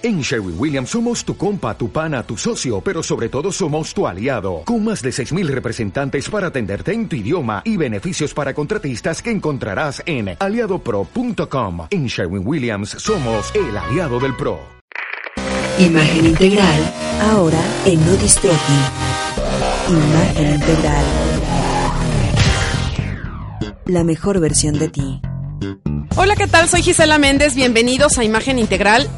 En Sherwin Williams somos tu compa, tu pana, tu socio, pero sobre todo somos tu aliado, con más de 6.000 representantes para atenderte en tu idioma y beneficios para contratistas que encontrarás en aliadopro.com. En Sherwin Williams somos el aliado del PRO. Imagen integral, ahora en Nodistrofi. Imagen integral. La mejor versión de ti. Hola, ¿qué tal? Soy Gisela Méndez. Bienvenidos a Imagen Integral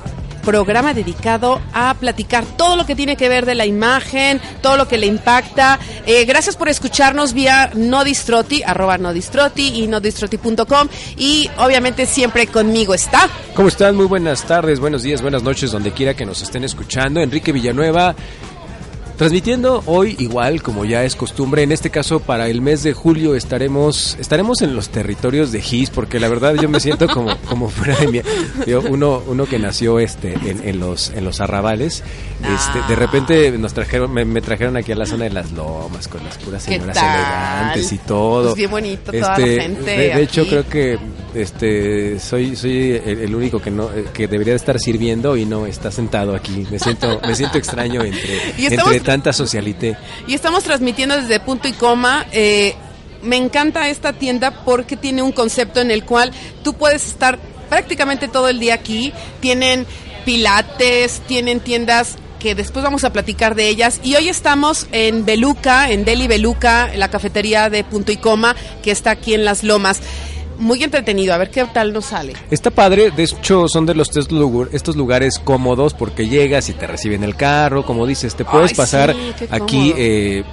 programa dedicado a platicar todo lo que tiene que ver de la imagen, todo lo que le impacta. Eh, gracias por escucharnos vía Nodistroti, arroba Nodistroti y nodistroti.com y obviamente siempre conmigo está. ¿Cómo están? Muy buenas tardes, buenos días, buenas noches, donde quiera que nos estén escuchando. Enrique Villanueva Transmitiendo hoy igual como ya es costumbre, en este caso para el mes de julio estaremos estaremos en los territorios de Gis porque la verdad yo me siento como como fuera de mi uno uno que nació este en, los en los arrabales, este de repente nos trajeron me, trajeron aquí a la zona de las lomas con las puras señoras elegantes y todo. Pues bien bonito toda la este, gente. De, hecho creo que este soy soy el, único que no que debería estar sirviendo y no está sentado aquí. Me siento me siento extraño entre entre tanta socialité. Y estamos transmitiendo desde punto y coma. Eh, me encanta esta tienda porque tiene un concepto en el cual tú puedes estar prácticamente todo el día aquí. Tienen pilates, tienen tiendas que después vamos a platicar de ellas. Y hoy estamos en Beluca, en Deli Beluca, la cafetería de Punto y Coma, que está aquí en Las Lomas muy entretenido. A ver qué tal nos sale. Está padre. De hecho, son de los estos lugares cómodos porque llegas y te reciben el carro. Como dices, te puedes pasar aquí eh,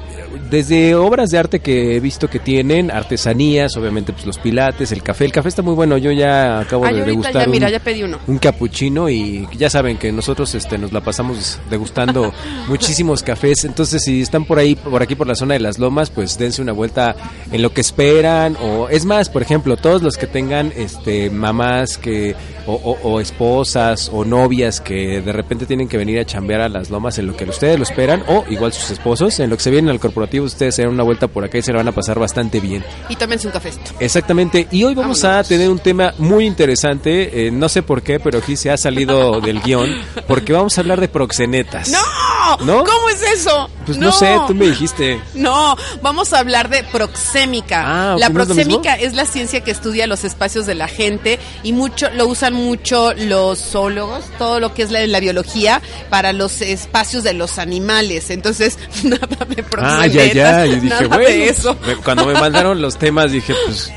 desde obras de arte que he visto que tienen, artesanías, obviamente pues los pilates, el café. El café está muy bueno. Yo ya acabo de degustar ya, mira, ya pedí uno. un capuchino y ya saben que nosotros este nos la pasamos degustando muchísimos cafés. Entonces, si están por ahí por aquí por la zona de las Lomas, pues dense una vuelta en lo que esperan o es más, por ejemplo, todos los que tengan este mamás que o, esposas o novias que de repente tienen que venir a chambear a las Lomas en lo que ustedes lo esperan o igual sus esposos en lo que se vienen al corporativo ustedes se dan una vuelta por acá y se la van a pasar bastante bien. Y tómense un café. Exactamente. Y hoy vamos a tener un tema muy interesante. Eh, no sé por qué, pero aquí se ha salido del guion. Porque vamos a hablar de proxenetas. ¡No! ¿No? ¿Cómo es eso? Pues no, sé, tú me dijiste. No, vamos a hablar de proxémica. Ah, la proxémica es, la ciencia que estudia los espacios de la gente y mucho lo usan mucho los zoólogos, todo lo que es la, la biología para los espacios de los animales. Entonces, nada de proxémica. Ah, ya, ya. Yo dije, bueno, eso. cuando me mandaron los temas dije, pues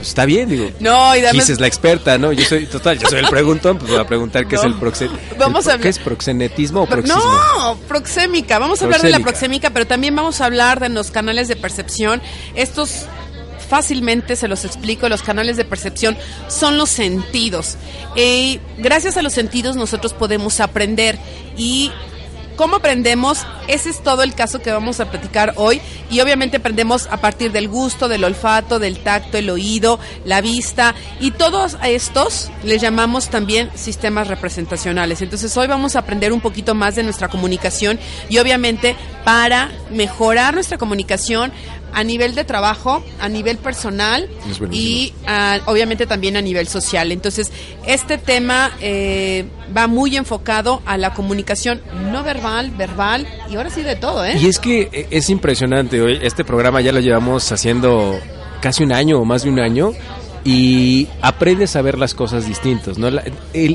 está bien, digo. No, y además... es la experta, ¿no? Yo soy, total, yo soy el preguntón, pues voy a preguntar qué es el proxenetismo. Vamos a... ¿Qué es proxenetismo o proxismo? No, proxémica. Vamos a hablar de la proxémica, pero también vamos a hablar de los canales de percepción. Estos fácilmente se los explico, los canales de percepción son los sentidos. Y gracias a los sentidos nosotros podemos aprender y ¿Cómo aprendemos? Ese es todo el caso que vamos a platicar hoy. Y obviamente aprendemos a partir del gusto, del olfato, del tacto, el oído, la vista. Y todos estos les llamamos también sistemas representacionales. Entonces hoy vamos a aprender un poquito más de nuestra comunicación y obviamente para mejorar nuestra comunicación a nivel de trabajo, a nivel personal y ah, obviamente también a nivel social. Entonces, este tema eh, va muy enfocado a la comunicación no verbal, verbal y ahora sí de todo. ¿eh? Y es que eh, es impresionante, hoy este programa ya lo llevamos haciendo casi un año o más de un año y aprendes a ver las cosas distintas, ¿no? La,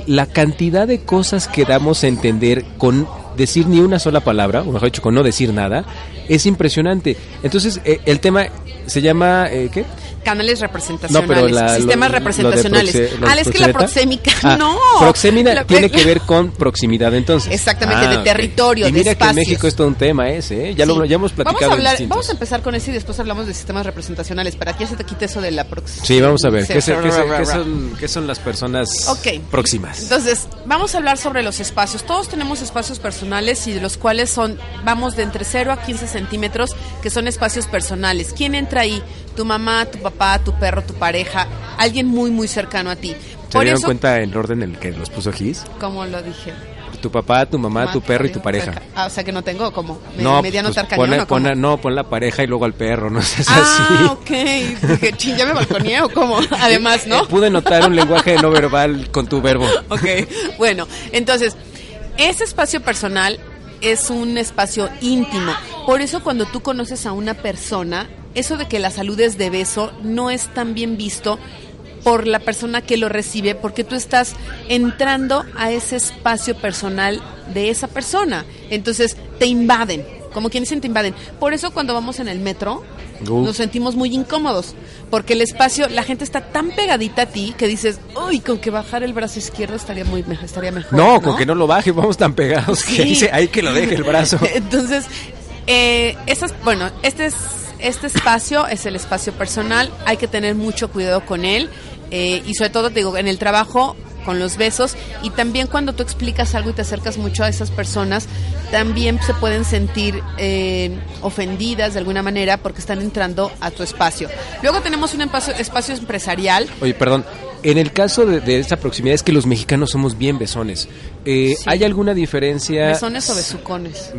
la, cantidad de cosas que damos a entender con decir ni una sola palabra, o mejor dicho, con no decir nada, es impresionante. Entonces, eh, el tema se llama, eh, ¿qué? Canales representacionales, sistemas representacionales. ah, es que la proxémica, ah, no. Proxémica tiene que ver con proximidad entonces. Exactamente, de ah, territorio, y mira que en México es todo un tema ese, ¿eh? ya lo ya hemos platicado. Vamos a, hablar, vamos a empezar con ese y después hablamos de sistemas representacionales para que ya se te quite eso de la proximidad. Sí, vamos a ver, ¿qué, son, ¿qué, son, las personas próximas? Entonces, vamos a hablar sobre los espacios. Todos tenemos espacios personales y de los cuales son, vamos de entre 0 a 15 centímetros, que son espacios personales. ¿Quién entra ahí? Tu mamá, tu papá tu perro, tu pareja, alguien muy, muy cercano a ti. ¿Se dieron cuenta el orden en el que los puso Gis? ¿Cómo lo dije? Tu papá, tu mamá, tu perro y tu pareja. Ah, o sea que no tengo como no, mediano pues, pon, no, pon la pareja y luego al perro, no es ah, así. Ok. Dije, ching, ya me balconeé o cómo. Además, ¿no? Pude notar un lenguaje no verbal con tu verbo. Ok, bueno, entonces, Ese espacio personal es un espacio íntimo. Por eso cuando tú conoces a una persona, eso de que la saludes de beso no es tan bien visto por la persona que lo recibe, porque tú estás entrando a ese espacio personal de esa persona. Entonces te invaden, como quien dicen te invaden. Por eso cuando vamos en el metro nos sentimos muy incómodos, porque el espacio, la gente está tan pegadita a ti que dices, uy, con que bajar el brazo izquierdo estaría muy estaría mejor. No, con que no lo baje, vamos tan pegados que dice, hay que lo deje el brazo. Entonces, eh, esas, bueno, este es este espacio es el espacio personal, hay que tener mucho cuidado con él eh, y sobre todo, te digo, en el trabajo con los besos y también cuando tú explicas algo y te acercas mucho a esas personas, también se pueden sentir eh, ofendidas de alguna manera porque están entrando a tu espacio. Luego tenemos un espacio, empresarial. Oye, perdón, en el caso de, esta proximidad es que los mexicanos somos bien besones. Eh, ¿Hay alguna diferencia? ¿Besones o besucones?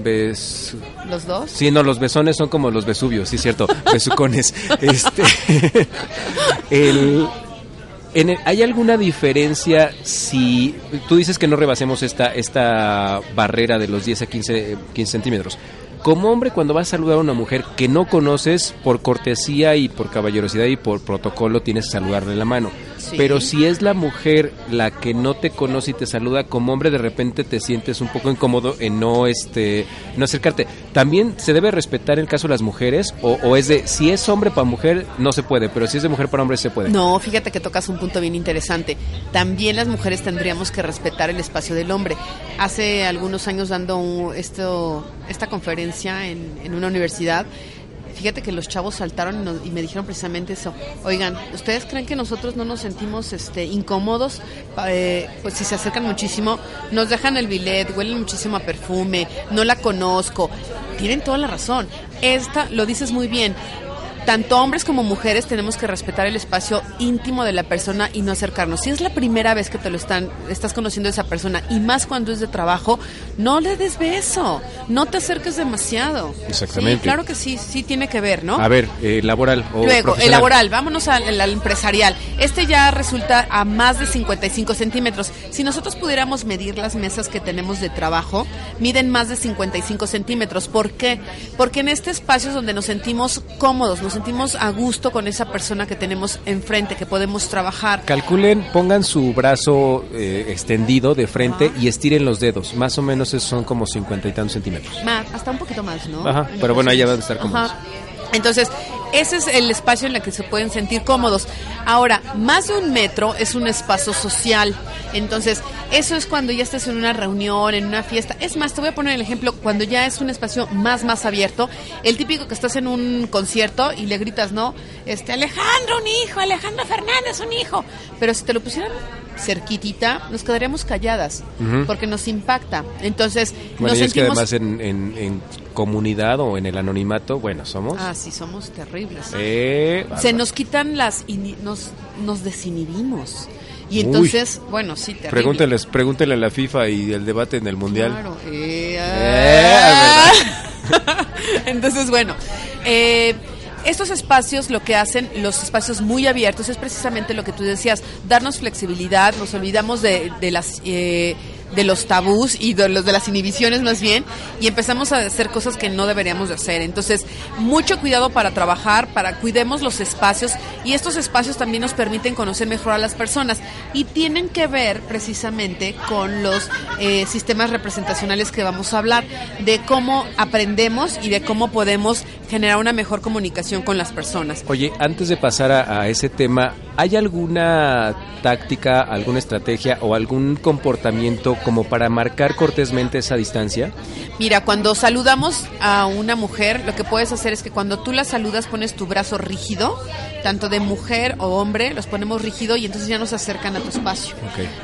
¿Los dos? Sí, no, los besones son como los besubios, sí, cierto, besucones. este, el, ¿Hay alguna diferencia si tú dices que no rebasemos esta, esta barrera de los 10 a 15, 15 centímetros? Como hombre, cuando vas a saludar a una mujer que no conoces, por cortesía y por caballerosidad y por protocolo, tienes que saludarle la mano. Pero si es la mujer la que no te conoce y te saluda como hombre, de repente te sientes un poco incómodo en no este no acercarte. También se debe respetar el caso de las mujeres o, es de si es hombre para mujer no se puede, pero si es de mujer para hombre se puede. No, fíjate que tocas un punto bien interesante. También las mujeres tendríamos que respetar el espacio del hombre. Hace algunos años dando esto esta conferencia en, en una universidad fíjate que los chavos saltaron y, me dijeron precisamente eso. Oigan, ¿ustedes creen que nosotros no nos sentimos este, incómodos? Eh, pues si se acercan muchísimo, nos dejan el billet, huelen muchísimo a perfume, no la conozco. Tienen toda la razón. Esta, lo dices muy bien, tanto hombres como mujeres tenemos que respetar el espacio íntimo de la persona y no acercarnos. Si es la primera vez que te lo están, estás conociendo a esa persona y más cuando es de trabajo, no le des beso, no te acerques demasiado. Exactamente. claro que sí, sí tiene que ver, ¿no? A ver, eh, laboral o Luego, el laboral, vámonos al, al, empresarial. Este ya resulta a más de 55 centímetros. Si nosotros pudiéramos medir las mesas que tenemos de trabajo, miden más de 55 centímetros. ¿Por qué? Porque en este espacio es donde nos sentimos cómodos, nos sentimos a gusto con esa persona que tenemos enfrente, que podemos trabajar. Calculen, pongan su brazo eh, extendido de frente y estiren los dedos. Más o menos son como cincuenta y tantos centímetros. Más, hasta un poquito más, ¿no? Ajá, pero bueno, ahí ya van a estar cómodos. Entonces, ese es el espacio en el que se pueden sentir cómodos. Ahora, más de un metro es un espacio social. Entonces, eso es cuando ya estás en una reunión, en una fiesta. Es más, te voy a poner el ejemplo, cuando ya es un espacio más, más abierto. El típico que estás en un concierto y le gritas, ¿no? Este, Alejandro, un hijo, Alejandro Fernández, un hijo. Pero si te lo pusieran cerquitita, nos quedaríamos calladas, porque nos impacta. Entonces, bueno, nos y es que además en, comunidad o en el anonimato, bueno, somos... Ah, sí, somos terribles. Eh, Se nos quitan las... y nos, nos desinhibimos. Y entonces, bueno, sí, terrible. Pregúnteles, pregúntenle a la FIFA y el debate en el Mundial. Claro. Eh, ah. entonces, bueno, eh, estos espacios lo que hacen, los espacios muy abiertos, es precisamente lo que tú decías, darnos flexibilidad, nos olvidamos de, de las... Eh, de los tabús y de los de las inhibiciones más bien y empezamos a hacer cosas que no deberíamos de hacer. Entonces, mucho cuidado para trabajar, para cuidemos los espacios y estos espacios también nos permiten conocer mejor a las personas y tienen que ver precisamente con los eh, sistemas representacionales que vamos a hablar, de cómo aprendemos y de cómo podemos generar una mejor comunicación con las personas. Oye, antes de pasar a ese tema, ¿Hay alguna táctica, alguna estrategia o algún comportamiento como para marcar cortésmente esa distancia? Mira, cuando saludamos a una mujer, lo que puedes hacer es que cuando tú la saludas pones tu brazo rígido, tanto de mujer o hombre, los ponemos rígido y entonces ya nos acercan a tu espacio.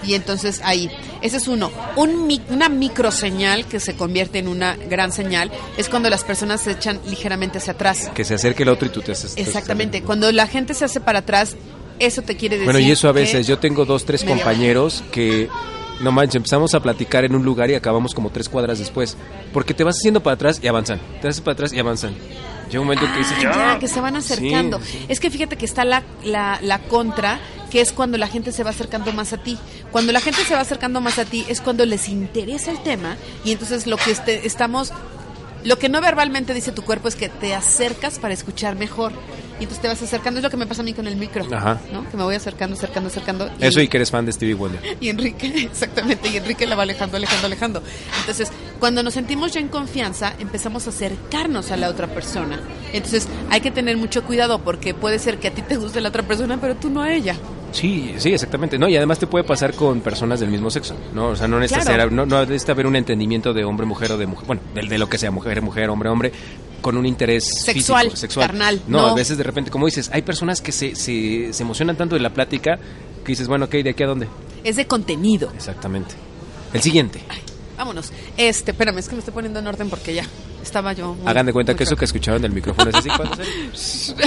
Y entonces ahí, ese es uno. Un, una micro señal que se convierte en una gran señal es cuando las personas se echan ligeramente hacia atrás. Que se acerque el otro y tú te haces. Exactamente. Cuando la gente se hace para atrás, eso te quiere decir. Bueno, y eso a veces, yo tengo dos, tres compañeros que no manches, empezamos a platicar en un lugar y acabamos como tres cuadras después. Porque te vas haciendo para atrás y avanzan. Te vas para atrás y avanzan. Llega un momento que dices, ah, ya, que se van acercando. Es que fíjate que está la, la, la contra, que es cuando la gente se va acercando más a ti. Cuando la gente se va acercando más a ti es cuando les interesa el tema y entonces lo que este, estamos lo que no verbalmente dice tu cuerpo es que te acercas para escuchar mejor. Y entonces te vas acercando. Es lo que me pasa a mí con el micro. Ajá. ¿no? Que me voy acercando, acercando, acercando. Eso y que eres fan de Stevie Wonder. Y Enrique, exactamente. Y Enrique la va alejando, alejando, alejando. Entonces, cuando nos sentimos ya en confianza, empezamos a acercarnos a la otra persona. Entonces, hay que tener mucho cuidado porque puede ser que a ti te guste la otra persona, pero tú no a ella. Sí, sí, exactamente. No, y además te puede pasar con personas del mismo sexo, ¿no? O sea, no necesita no, no necesita haber un entendimiento de hombre mujer o de mujer, bueno, de, de lo que sea, mujer mujer, hombre hombre, con un interés sexual, físico, sexual. carnal. No, a veces de repente, como dices, hay personas que se, se, se emocionan tanto de la plática que dices, bueno, ok, ¿de aquí a dónde? Es de contenido. Exactamente. El siguiente. vámonos. Este, espérame, es que me estoy poniendo en orden porque ya estaba yo. Hagan de cuenta que eso que escucharon del micrófono es así.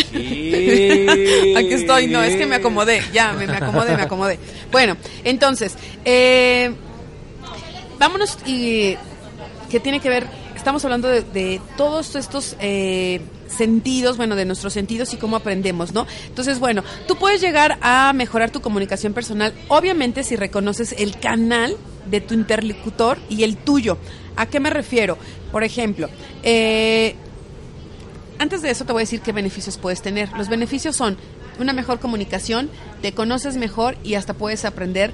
Aquí estoy, no, es que me acomodé, ya, me, me acomodé, me acomodé. Bueno, entonces, eh, vámonos y que tiene que ver, estamos hablando de, de todos estos eh, sentidos, bueno, de nuestros sentidos y cómo aprendemos, ¿no? Entonces, bueno, tú puedes llegar a mejorar tu comunicación personal, obviamente si reconoces el canal de tu interlocutor y el tuyo. ¿A qué me refiero? Por ejemplo, eh, antes de eso te voy a decir qué beneficios puedes tener. Los beneficios son una mejor comunicación, te conoces mejor y hasta puedes aprender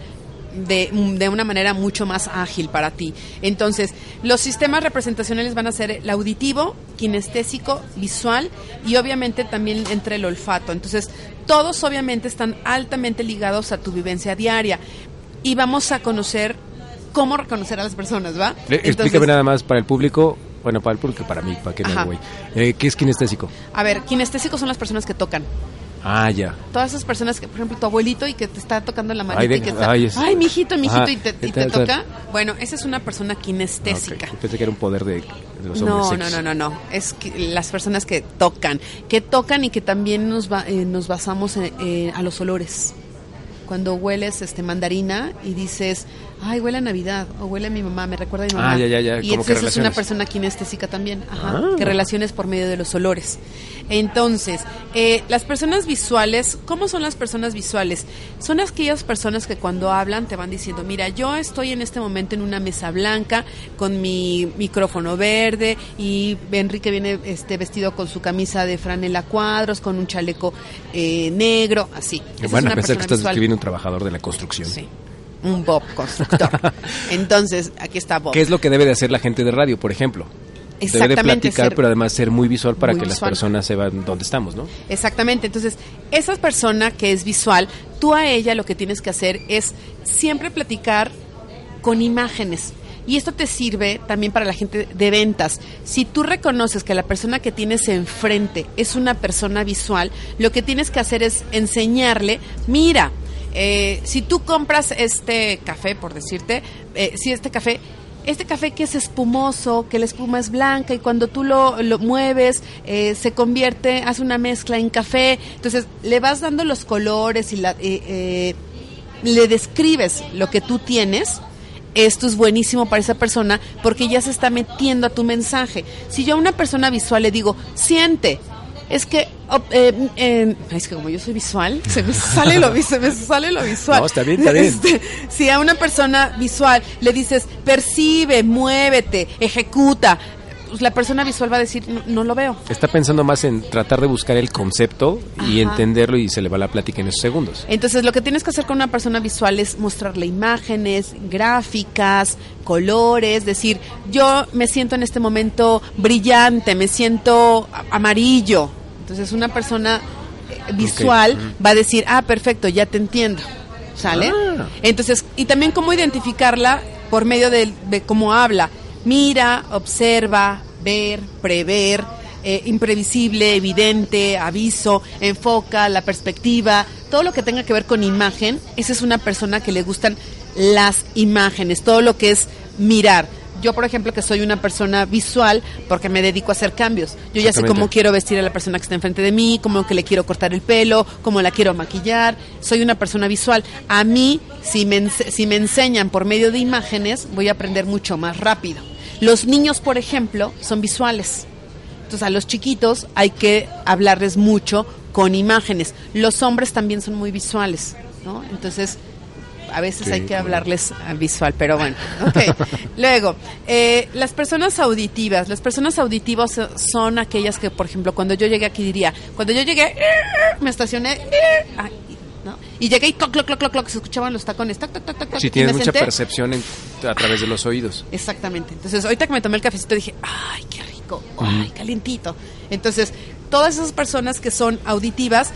de, de, una manera mucho más ágil para ti. Entonces, los sistemas representacionales van a ser el auditivo, kinestésico, visual y obviamente también entre el olfato. Entonces, todos obviamente están altamente ligados a tu vivencia diaria y vamos a conocer cómo reconocer a las personas, ¿va? Entonces, Explícame nada más para el público. Bueno, para el público, para mí, para que me güey. Eh, ¿Qué es kinestésico? A ver, kinestésicos son las personas que tocan. Ah, ya. Todas esas personas que, por ejemplo, tu abuelito y que te está tocando la manita ay, y que está, ay, es... ay mijito, mijito, Ajá, y te, y te toca. Bueno, esa es una persona kinestésica. Okay. Pensé que era un poder de, de los no, hombres. No, no, no, no, es que las personas que tocan, que tocan y que también nos, va, eh, nos basamos en, eh, a los olores. Cuando hueles este mandarina y dices, ay, huele a Navidad, o huele a mi mamá, me recuerda a mi mamá. Ah, ya, ya, ya. Y entonces es una persona kinestésica también, ajá, ah. que relaciones por medio de los olores. Entonces, eh, las personas visuales, ¿cómo son las personas visuales? Son aquellas personas que cuando hablan te van diciendo, mira, yo estoy en este momento en una mesa blanca con mi micrófono verde y Enrique viene este vestido con su camisa de franela cuadros, con un chaleco eh, negro, así. Esa bueno, es pensar que estás visual. describiendo un trabajador de la construcción. Sí un Bob constructor. Entonces, aquí está Bob. ¿Qué es lo que debe de hacer la gente de radio, por ejemplo? Debe de platicar, ser, pero además ser muy visual para muy que visual. las personas sepan dónde estamos, ¿no? Exactamente. Entonces, esa persona que es visual, tú a ella lo que tienes que hacer es siempre platicar con imágenes. Y esto te sirve también para la gente de ventas. Si tú reconoces que la persona que tienes enfrente es una persona visual, lo que tienes que hacer es enseñarle, mira, eh, si tú compras este café, por decirte, eh, si este café, este café que es espumoso, que la espuma es blanca y cuando tú lo, lo mueves eh, se convierte, hace una mezcla en café, entonces le vas dando los colores y la, eh, le describes lo que tú tienes. Esto es buenísimo para esa persona porque ya se está metiendo a tu mensaje. Si yo a una persona visual le digo, siente, es que eh, eh, es que como yo soy visual, se me sale lo, se me sale lo visual. No, está bien, está bien. Este, si a una persona visual le dices, percibe, muévete, ejecuta, pues la persona visual va a decir, no, no, lo veo. Está pensando más en tratar de buscar el concepto y Ajá. entenderlo y se le va la plática en esos segundos. Entonces, lo que tienes que hacer con una persona visual es mostrarle imágenes, gráficas, colores, decir, yo me siento en este momento brillante, me siento amarillo, entonces una persona visual okay. va a decir, ah, perfecto, ya te entiendo. ¿Sale? Ah. Entonces, y también cómo identificarla por medio de, de cómo habla. Mira, observa, ver, prever, eh, imprevisible, evidente, aviso, enfoca, la perspectiva, todo lo que tenga que ver con imagen, esa es una persona que le gustan las imágenes, todo lo que es mirar yo, por ejemplo, que soy una persona visual porque me dedico a hacer cambios. Yo ya sé cómo quiero vestir a la persona que está enfrente de mí, cómo que le quiero cortar el pelo, cómo la quiero maquillar. Soy una persona visual. A mí, si me, si me enseñan por medio de imágenes, voy a aprender mucho más rápido. Los niños, por ejemplo, son visuales. Entonces, a los chiquitos hay que hablarles mucho con imágenes. Los hombres también son muy visuales, ¿no? Entonces, a veces hay que hablarles visual, pero bueno. Luego, eh, las personas auditivas. Las personas auditivas son aquellas que, por ejemplo, cuando yo llegué aquí diría, cuando yo llegué, me estacioné, ¿no? Y llegué y cloc, cloc, cloc, cloc, se escuchaban los tacones. Toc, toc, toc, sí, tienes mucha percepción a través de los oídos. Exactamente. Entonces, ahorita que me tomé el cafecito dije, ay, qué rico, ay, calientito. Entonces, todas esas personas que son auditivas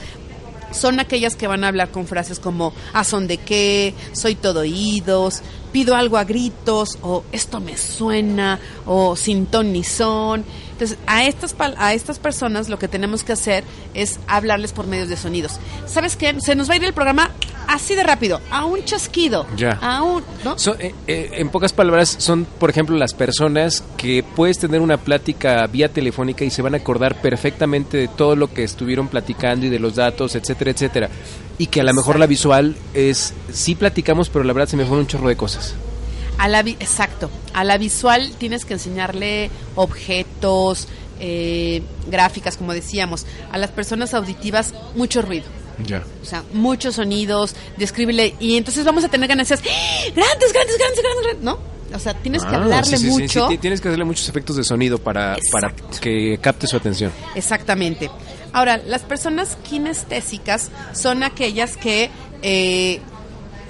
son aquellas que van a hablar con frases como ¿a son de qué? Soy todo oídos, pido algo a gritos, o esto me suena, o sin ton ni son. Entonces, a estas, a estas personas lo que tenemos que hacer es hablarles por medios de sonidos. ¿Sabes qué? Se nos va a ir el programa así de rápido, a un chasquido. Ya. A un, ¿no? Eh, eh, en pocas palabras, son, por ejemplo, las personas que puedes tener una plática vía telefónica y se van a acordar perfectamente de todo lo que estuvieron platicando y de los datos, etcétera, etcétera. Y que a lo mejor la visual es, sí platicamos, pero la verdad se me fue un chorro de cosas. A la exacto. A la visual tienes que enseñarle objetos, eh, gráficas, como decíamos. A las personas auditivas, mucho ruido. Ya. O sea, muchos sonidos, descríbele. Y entonces vamos a tener decir, ¡Ah! grandes, grandes, grandes, grandes, ¿no? O sea, tienes que ah, hablarle mucho. tienes que hacerle muchos efectos de sonido para, para que capte su atención. Exactamente. Ahora, las personas kinestésicas son aquellas que eh,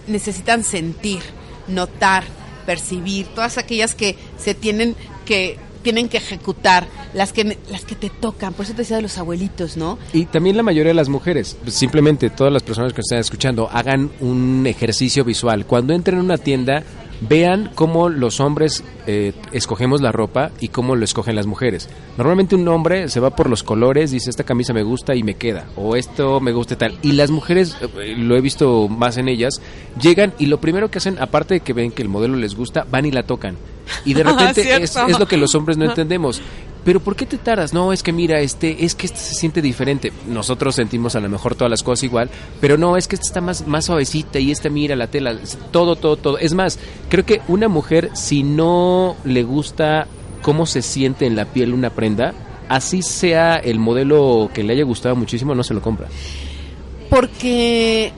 necesitan sentir, notar, percibir, todas aquellas que se tienen que tienen que ejecutar, las que las que te tocan, por eso te decía de los abuelitos, ¿no? Y también la mayoría de las mujeres, simplemente todas las personas que están escuchando, hagan un ejercicio visual. Cuando entren en una tienda, vean cómo los hombres eh, escogemos la ropa y cómo lo escogen las mujeres. Normalmente un hombre se va por los colores, dice esta camisa me gusta y me queda, o esto me gusta y tal. Y las mujeres, eh, lo he visto más en ellas, llegan y lo primero que hacen, aparte de que ven que el modelo les gusta, van y la tocan. Y de repente es, es, lo que los hombres no entendemos pero ¿por qué te tardas? No, es que mira, este, es que este se siente diferente. Nosotros sentimos a lo mejor todas las cosas igual, pero no, es que esta está más, más suavecita y esta mira la tela, todo, todo, todo. Es más, creo que una mujer, si no le gusta cómo se siente en la piel una prenda, así sea el modelo que le haya gustado muchísimo, no se lo compra. Porque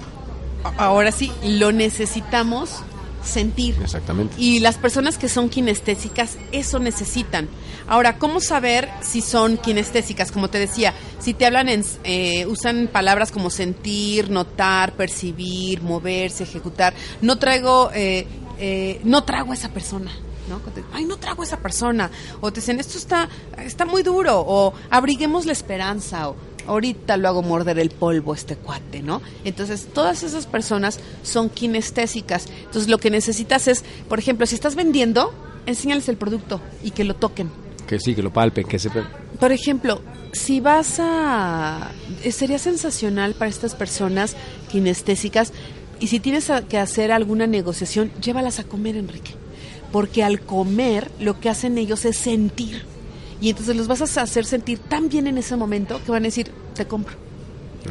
ahora sí, lo necesitamos sentir. Exactamente. Y las personas que son kinestésicas, eso necesitan. Ahora, ¿cómo saber si son kinestésicas? Como te decía, si te hablan en, eh, usan palabras como sentir, notar, percibir, moverse, ejecutar. No traigo, eh, eh, no trago a esa persona. ¿no? Ay, no trago a esa persona. O te dicen, esto está, está muy duro. O abriguemos la esperanza. O ahorita lo hago morder el polvo este cuate, ¿no? Entonces, todas esas personas son kinestésicas. Entonces, lo que necesitas es, por ejemplo, si estás vendiendo, enséñales el producto y que lo toquen que sí, que lo palpen, que se... Por ejemplo, si vas a... Eh, sería sensacional para estas personas kinestésicas y si tienes que hacer alguna negociación, llévalas a comer, Enrique. Porque al comer lo que hacen ellos es sentir. Y entonces los vas a hacer sentir tan bien en ese momento que van a decir, te compro.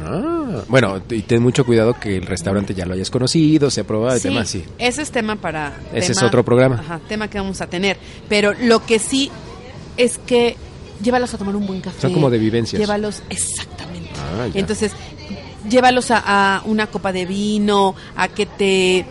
Ah, bueno, y ten mucho cuidado que el restaurante ya lo hayas conocido, se ha probado y demás, sí. Ese es tema para... Ese es otro programa. Ajá, tema que vamos a tener. Pero lo que sí es que llévalos a tomar un buen café. Son como de vivencias. Llévalos, exactamente. Ah, Entonces, llévalos a, una copa de vino, a que te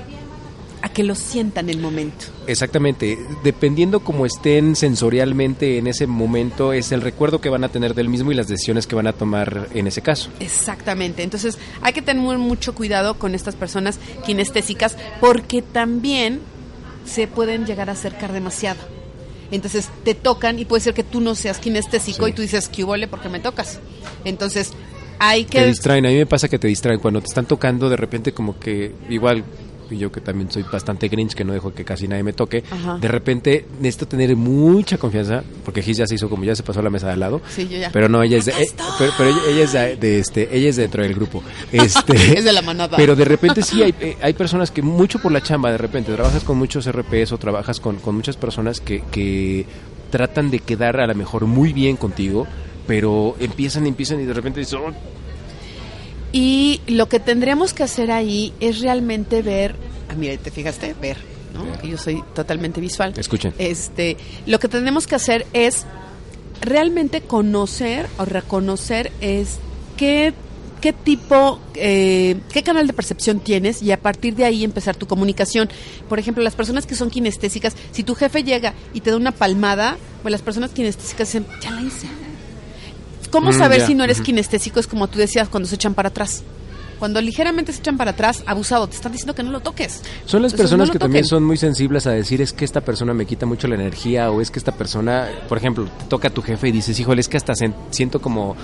a que lo sientan el momento. Exactamente, dependiendo cómo estén sensorialmente en ese momento, es el recuerdo que van a tener del mismo y las decisiones que van a tomar en ese caso. Exactamente, entonces hay que tener mucho cuidado con estas personas kinestésicas porque también se pueden llegar a acercar demasiado. Entonces te tocan y puede ser que tú no seas kinestésico y tú dices, ¿qué huele porque me tocas? Entonces hay que... Te distraen, a mí me pasa que te distraen. Cuando te están tocando, de repente como que igual y yo que también soy bastante grinch, que no dejo que casi nadie me toque, de repente necesito tener mucha confianza, porque Gis ya se hizo como ya se pasó a la mesa de al lado. Sí, yo ya. Pero no, ella es de, eh, pero, ella, es de, este, ella es dentro del grupo. Este, es de la manada. Pero de repente sí hay, eh, hay personas que mucho por la chamba, de repente trabajas con muchos RPs o trabajas con, con muchas personas que, que tratan de quedar a lo mejor muy bien contigo, pero empiezan, empiezan y de repente dicen, oh". Y lo que tendríamos que hacer ahí es realmente ver, ah, mira, te fijaste, ver, ¿no? Que yo soy totalmente visual. Escuchen. Este, lo que tenemos que hacer es realmente conocer o reconocer es qué qué tipo, eh, qué canal de percepción tienes y a partir de ahí empezar tu comunicación. Por ejemplo, las personas que son kinestésicas, si tu jefe llega y te da una palmada, pues las personas kinestésicas dicen, ya la hice. ¿Cómo mm, saber si no eres kinestésico? Es como tú decías, cuando se echan para atrás. Cuando ligeramente se echan para atrás, abusado, te están diciendo que no lo toques. Son las personas que también son muy sensibles a decir es que esta persona me quita mucho la energía o es que esta persona, por ejemplo, te toca a tu jefe y dices, híjole, es que hasta siento como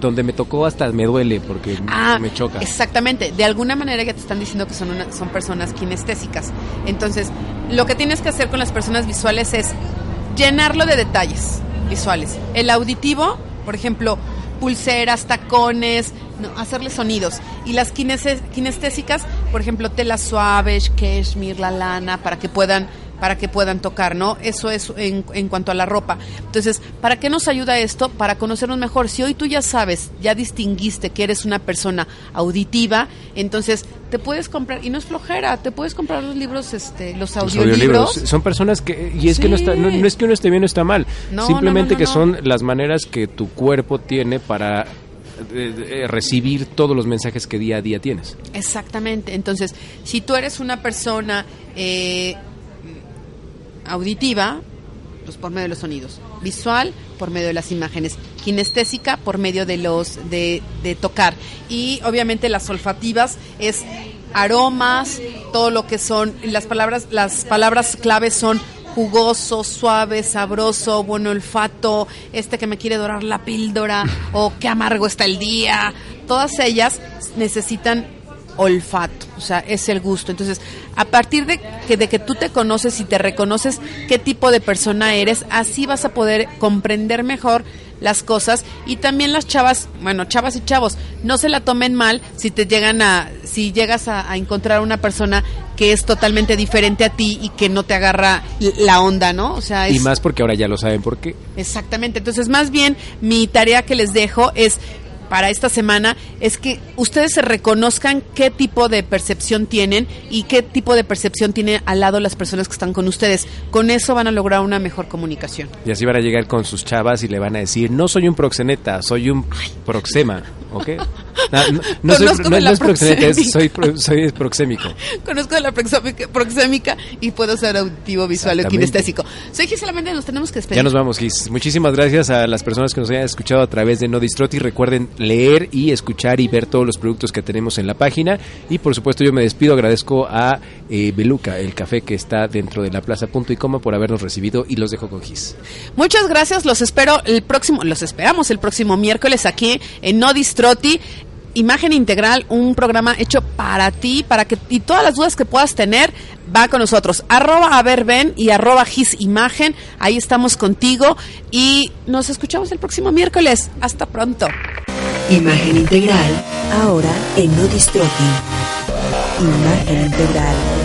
donde me tocó hasta me duele porque ah, me choca. Exactamente, de alguna manera ya te están diciendo que son, son personas kinestésicas. Entonces, lo que tienes que hacer con las personas visuales es llenarlo de detalles visuales. El auditivo por ejemplo, pulseras, tacones, hacerle sonidos. Y las kinestésicas, por ejemplo, telas suaves, cashmere, la lana, para que puedan para que puedan tocar, ¿no? Eso es en, en, cuanto a la ropa. Entonces, ¿para qué nos ayuda esto? Para conocernos mejor. Si hoy tú ya sabes, ya distinguiste que eres una persona auditiva, entonces te puedes comprar, y no es flojera, te puedes comprar los libros, este, los audiolibros. Son personas que, y es que no, está, no, es que uno esté bien o está mal, simplemente que son las maneras que tu cuerpo tiene para eh, recibir todos los mensajes que día a día tienes. Exactamente. Entonces, si tú eres una persona eh, auditiva, pues por medio de los sonidos, visual por medio de las imágenes, kinestésica por medio de los de, de tocar. Y obviamente las olfativas es aromas, todo lo que son las palabras las palabras claves son jugoso, suave, sabroso, buen olfato, este que me quiere dorar la píldora o qué amargo está el día. Todas ellas necesitan olfato, o sea, es el gusto. Entonces, a partir de que, de que tú te conoces y te reconoces qué tipo de persona eres, así vas a poder comprender mejor las cosas y también las chavas, bueno, chavas y chavos, no se la tomen mal si te llegan a, si llegas a, encontrar una persona que es totalmente diferente a ti y que no te agarra la onda, ¿no? O sea, y más porque ahora ya lo saben por qué. Exactamente. Entonces, más bien mi tarea que les dejo es para esta semana es que ustedes se reconozcan qué tipo de percepción tienen y qué tipo de percepción tienen al lado las personas que están con ustedes. Con eso van a lograr una mejor comunicación. Y así van a llegar con sus chavas y le van a decir, no soy un proxeneta, soy un proxema. ¿ok? No, soy, es proxeneta, soy, soy proxémico. Conozco de la proxémica y puedo ser auditivo, visual o kinestésico. Soy Gisela Méndez, nos tenemos que despedir. Ya nos vamos, Gis. Muchísimas gracias a las personas que nos hayan escuchado a través de No Distroti. Recuerden leer y escuchar y ver todos los productos que tenemos en la página. Y por supuesto yo me despido, agradezco a eh, Beluca, el café que está dentro de la plaza punto y coma por habernos recibido y los dejo con Gis. Muchas gracias, los espero el próximo, los esperamos el próximo miércoles aquí en No Distroti. Imagen Integral, un programa hecho para ti, para que y todas las dudas que puedas tener, va con nosotros. Arroba a ver y arroba his imagen, ahí estamos contigo y nos escuchamos el próximo miércoles. Hasta pronto. Imagen Integral, ahora en No Imagen Integral.